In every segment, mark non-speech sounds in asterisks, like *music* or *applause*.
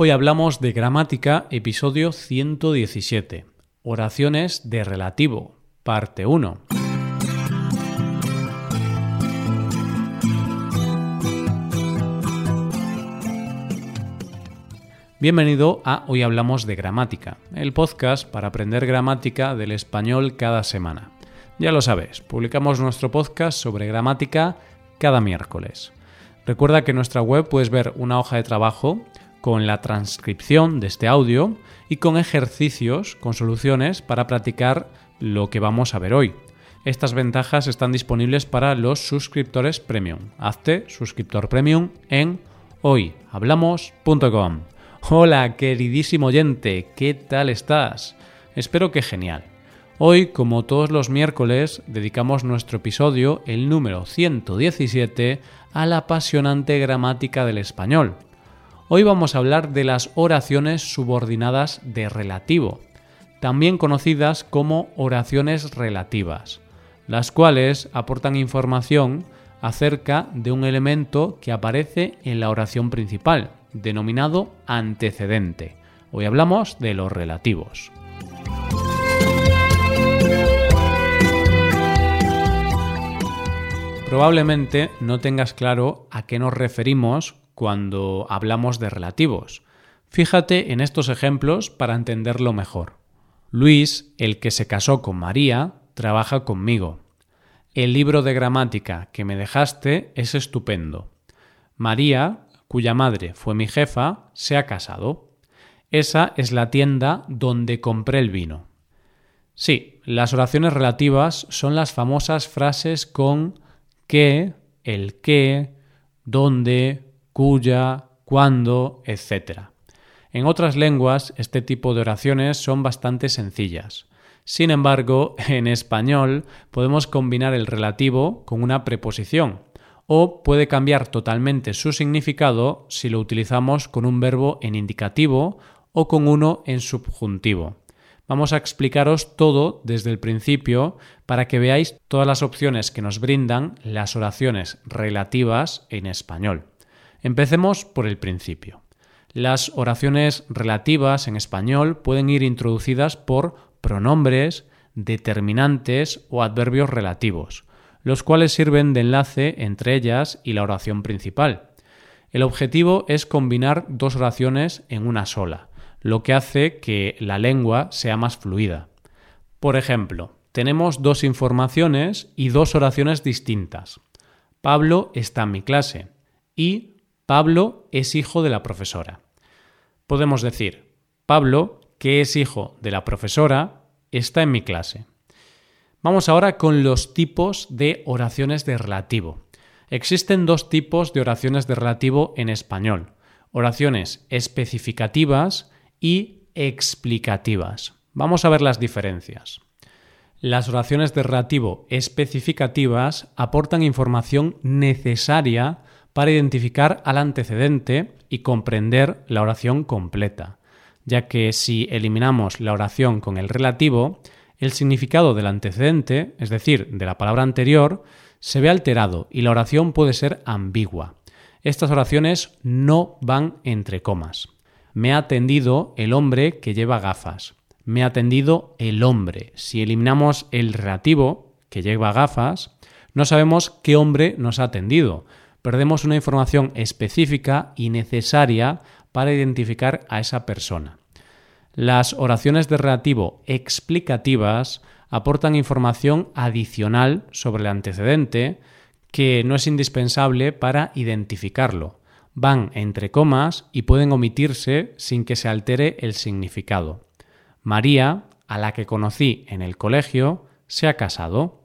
Hoy hablamos de gramática, episodio 117, oraciones de relativo, parte 1. Bienvenido a Hoy Hablamos de Gramática, el podcast para aprender gramática del español cada semana. Ya lo sabes, publicamos nuestro podcast sobre gramática cada miércoles. Recuerda que en nuestra web puedes ver una hoja de trabajo con la transcripción de este audio y con ejercicios, con soluciones para practicar lo que vamos a ver hoy. Estas ventajas están disponibles para los suscriptores premium. Hazte suscriptor premium en hoyhablamos.com. Hola, queridísimo oyente, ¿qué tal estás? Espero que genial. Hoy, como todos los miércoles, dedicamos nuestro episodio, el número 117, a la apasionante gramática del español. Hoy vamos a hablar de las oraciones subordinadas de relativo, también conocidas como oraciones relativas, las cuales aportan información acerca de un elemento que aparece en la oración principal, denominado antecedente. Hoy hablamos de los relativos. Probablemente no tengas claro a qué nos referimos cuando hablamos de relativos. Fíjate en estos ejemplos para entenderlo mejor. Luis, el que se casó con María, trabaja conmigo. El libro de gramática que me dejaste es estupendo. María cuya madre fue mi jefa, se ha casado. Esa es la tienda donde compré el vino. Sí, las oraciones relativas son las famosas frases con que, el qué, dónde, cuya, cuándo, etc. En otras lenguas, este tipo de oraciones son bastante sencillas. Sin embargo, *laughs* en español podemos combinar el relativo con una preposición, o puede cambiar totalmente su significado si lo utilizamos con un verbo en indicativo o con uno en subjuntivo. Vamos a explicaros todo desde el principio para que veáis todas las opciones que nos brindan las oraciones relativas en español. Empecemos por el principio. Las oraciones relativas en español pueden ir introducidas por pronombres, determinantes o adverbios relativos los cuales sirven de enlace entre ellas y la oración principal. El objetivo es combinar dos oraciones en una sola, lo que hace que la lengua sea más fluida. Por ejemplo, tenemos dos informaciones y dos oraciones distintas. Pablo está en mi clase y Pablo es hijo de la profesora. Podemos decir, Pablo, que es hijo de la profesora, está en mi clase. Vamos ahora con los tipos de oraciones de relativo. Existen dos tipos de oraciones de relativo en español. Oraciones especificativas y explicativas. Vamos a ver las diferencias. Las oraciones de relativo especificativas aportan información necesaria para identificar al antecedente y comprender la oración completa, ya que si eliminamos la oración con el relativo, el significado del antecedente, es decir, de la palabra anterior, se ve alterado y la oración puede ser ambigua. Estas oraciones no van entre comas. Me ha atendido el hombre que lleva gafas. Me ha atendido el hombre. Si eliminamos el relativo, que lleva gafas, no sabemos qué hombre nos ha atendido. Perdemos una información específica y necesaria para identificar a esa persona. Las oraciones de relativo explicativas aportan información adicional sobre el antecedente que no es indispensable para identificarlo. Van entre comas y pueden omitirse sin que se altere el significado. María, a la que conocí en el colegio, se ha casado.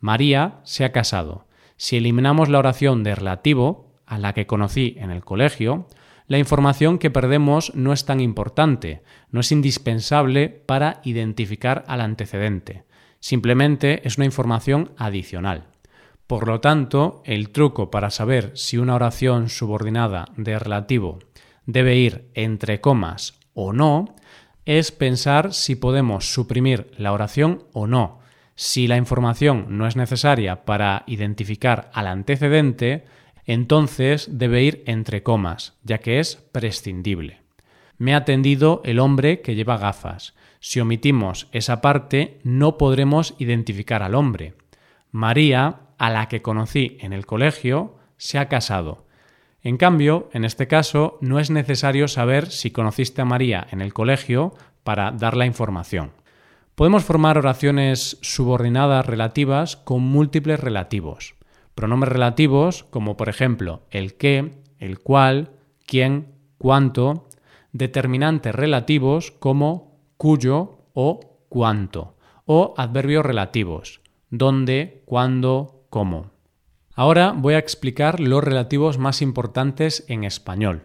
María se ha casado. Si eliminamos la oración de relativo, a la que conocí en el colegio, la información que perdemos no es tan importante, no es indispensable para identificar al antecedente. Simplemente es una información adicional. Por lo tanto, el truco para saber si una oración subordinada de relativo debe ir entre comas o no es pensar si podemos suprimir la oración o no. Si la información no es necesaria para identificar al antecedente, entonces debe ir entre comas, ya que es prescindible. Me ha atendido el hombre que lleva gafas. Si omitimos esa parte, no podremos identificar al hombre. María, a la que conocí en el colegio, se ha casado. En cambio, en este caso, no es necesario saber si conociste a María en el colegio para dar la información. Podemos formar oraciones subordinadas relativas con múltiples relativos. Pronombres relativos como por ejemplo el qué, el cual, quién, cuánto. Determinantes relativos como cuyo o cuánto. O adverbios relativos dónde, cuándo, cómo. Ahora voy a explicar los relativos más importantes en español.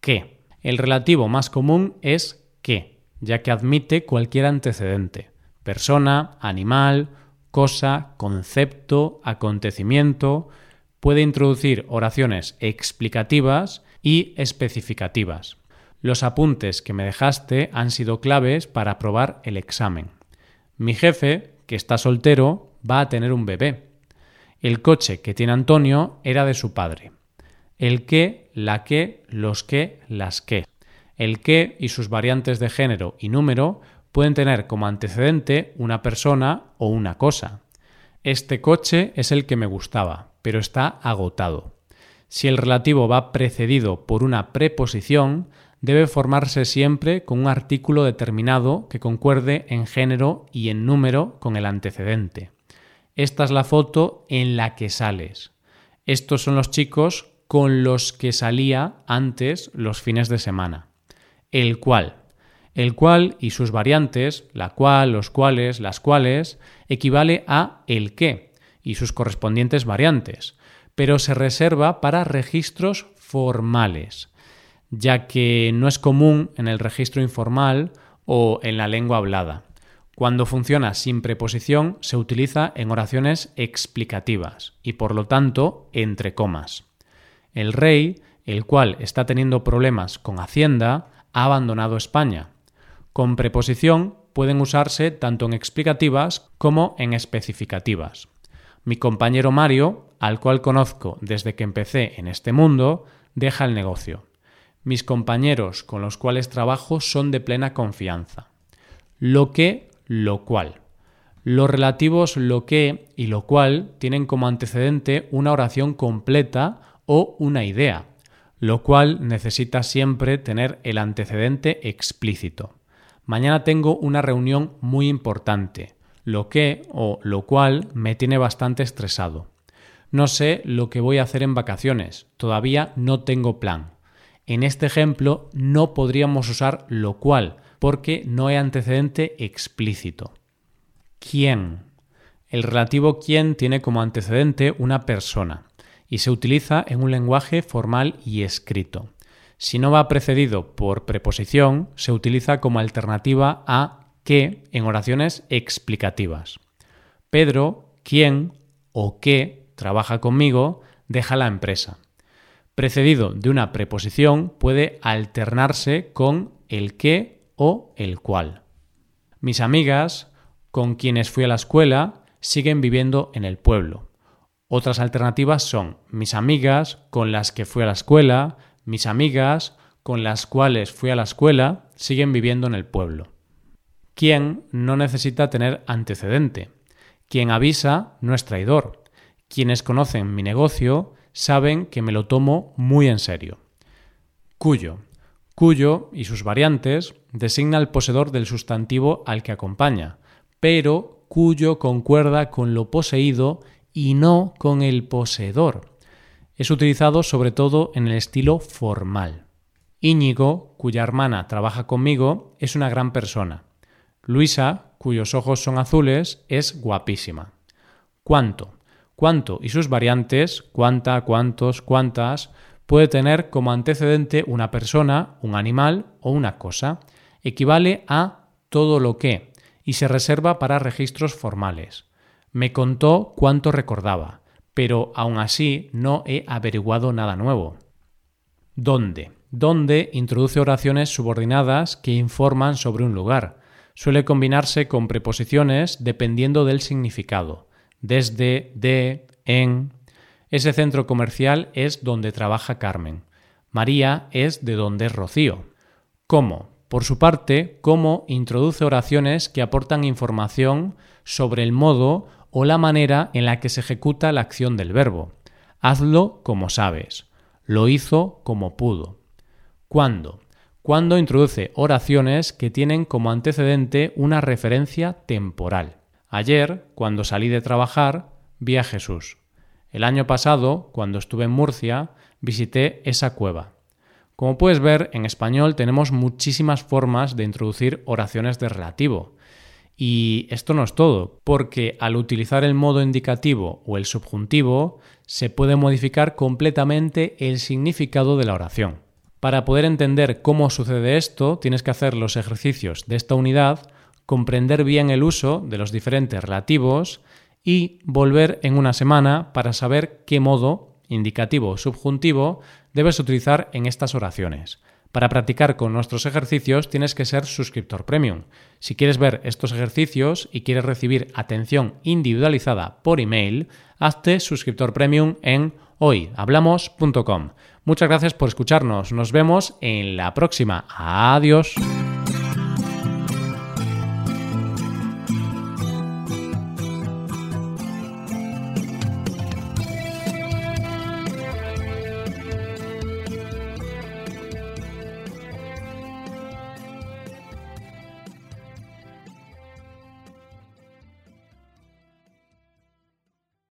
¿Qué? El relativo más común es qué ya que admite cualquier antecedente, persona, animal, cosa, concepto, acontecimiento, puede introducir oraciones explicativas y especificativas. Los apuntes que me dejaste han sido claves para aprobar el examen. Mi jefe, que está soltero, va a tener un bebé. El coche que tiene Antonio era de su padre. El qué, la qué, los qué, las qué. El que y sus variantes de género y número pueden tener como antecedente una persona o una cosa. Este coche es el que me gustaba, pero está agotado. Si el relativo va precedido por una preposición, debe formarse siempre con un artículo determinado que concuerde en género y en número con el antecedente. Esta es la foto en la que sales. Estos son los chicos con los que salía antes los fines de semana el cual. El cual y sus variantes, la cual, los cuales, las cuales, equivale a el qué y sus correspondientes variantes, pero se reserva para registros formales, ya que no es común en el registro informal o en la lengua hablada. Cuando funciona sin preposición se utiliza en oraciones explicativas y por lo tanto entre comas. El rey, el cual está teniendo problemas con Hacienda, ha abandonado España. Con preposición pueden usarse tanto en explicativas como en especificativas. Mi compañero Mario, al cual conozco desde que empecé en este mundo, deja el negocio. Mis compañeros con los cuales trabajo son de plena confianza. Lo que, lo cual. Los relativos lo que y lo cual tienen como antecedente una oración completa o una idea, lo cual necesita siempre tener el antecedente explícito. Mañana tengo una reunión muy importante, lo que o lo cual me tiene bastante estresado. No sé lo que voy a hacer en vacaciones, todavía no tengo plan. En este ejemplo no podríamos usar lo cual, porque no hay antecedente explícito. ¿Quién? El relativo quién tiene como antecedente una persona y se utiliza en un lenguaje formal y escrito. Si no va precedido por preposición, se utiliza como alternativa a que en oraciones explicativas. Pedro, quien o que trabaja conmigo, deja la empresa. Precedido de una preposición puede alternarse con el que o el cual. Mis amigas, con quienes fui a la escuela, siguen viviendo en el pueblo. Otras alternativas son mis amigas con las que fui a la escuela, mis amigas con las cuales fui a la escuela siguen viviendo en el pueblo. Quien no necesita tener antecedente. Quien avisa no es traidor. Quienes conocen mi negocio saben que me lo tomo muy en serio. Cuyo. Cuyo y sus variantes designa el poseedor del sustantivo al que acompaña, pero cuyo concuerda con lo poseído y no con el poseedor. Es utilizado sobre todo en el estilo formal. Íñigo, cuya hermana trabaja conmigo, es una gran persona. Luisa, cuyos ojos son azules, es guapísima. ¿Cuánto? Cuánto y sus variantes, cuánta, cuántos, cuántas, puede tener como antecedente una persona, un animal o una cosa. Equivale a todo lo que y se reserva para registros formales. Me contó cuánto recordaba, pero aún así no he averiguado nada nuevo. ¿Dónde? ¿Dónde introduce oraciones subordinadas que informan sobre un lugar. Suele combinarse con preposiciones dependiendo del significado. Desde, de, en. Ese centro comercial es donde trabaja Carmen. María es de donde es Rocío. ¿Cómo? Por su parte, cómo introduce oraciones que aportan información sobre el modo o la manera en la que se ejecuta la acción del verbo. Hazlo como sabes. Lo hizo como pudo. ¿Cuándo? Cuando introduce oraciones que tienen como antecedente una referencia temporal. Ayer, cuando salí de trabajar, vi a Jesús. El año pasado, cuando estuve en Murcia, visité esa cueva. Como puedes ver, en español tenemos muchísimas formas de introducir oraciones de relativo. Y esto no es todo, porque al utilizar el modo indicativo o el subjuntivo, se puede modificar completamente el significado de la oración. Para poder entender cómo sucede esto, tienes que hacer los ejercicios de esta unidad, comprender bien el uso de los diferentes relativos y volver en una semana para saber qué modo indicativo o subjuntivo debes utilizar en estas oraciones. Para practicar con nuestros ejercicios tienes que ser suscriptor premium. Si quieres ver estos ejercicios y quieres recibir atención individualizada por email, hazte suscriptor premium en hoyhablamos.com. Muchas gracias por escucharnos. Nos vemos en la próxima. Adiós.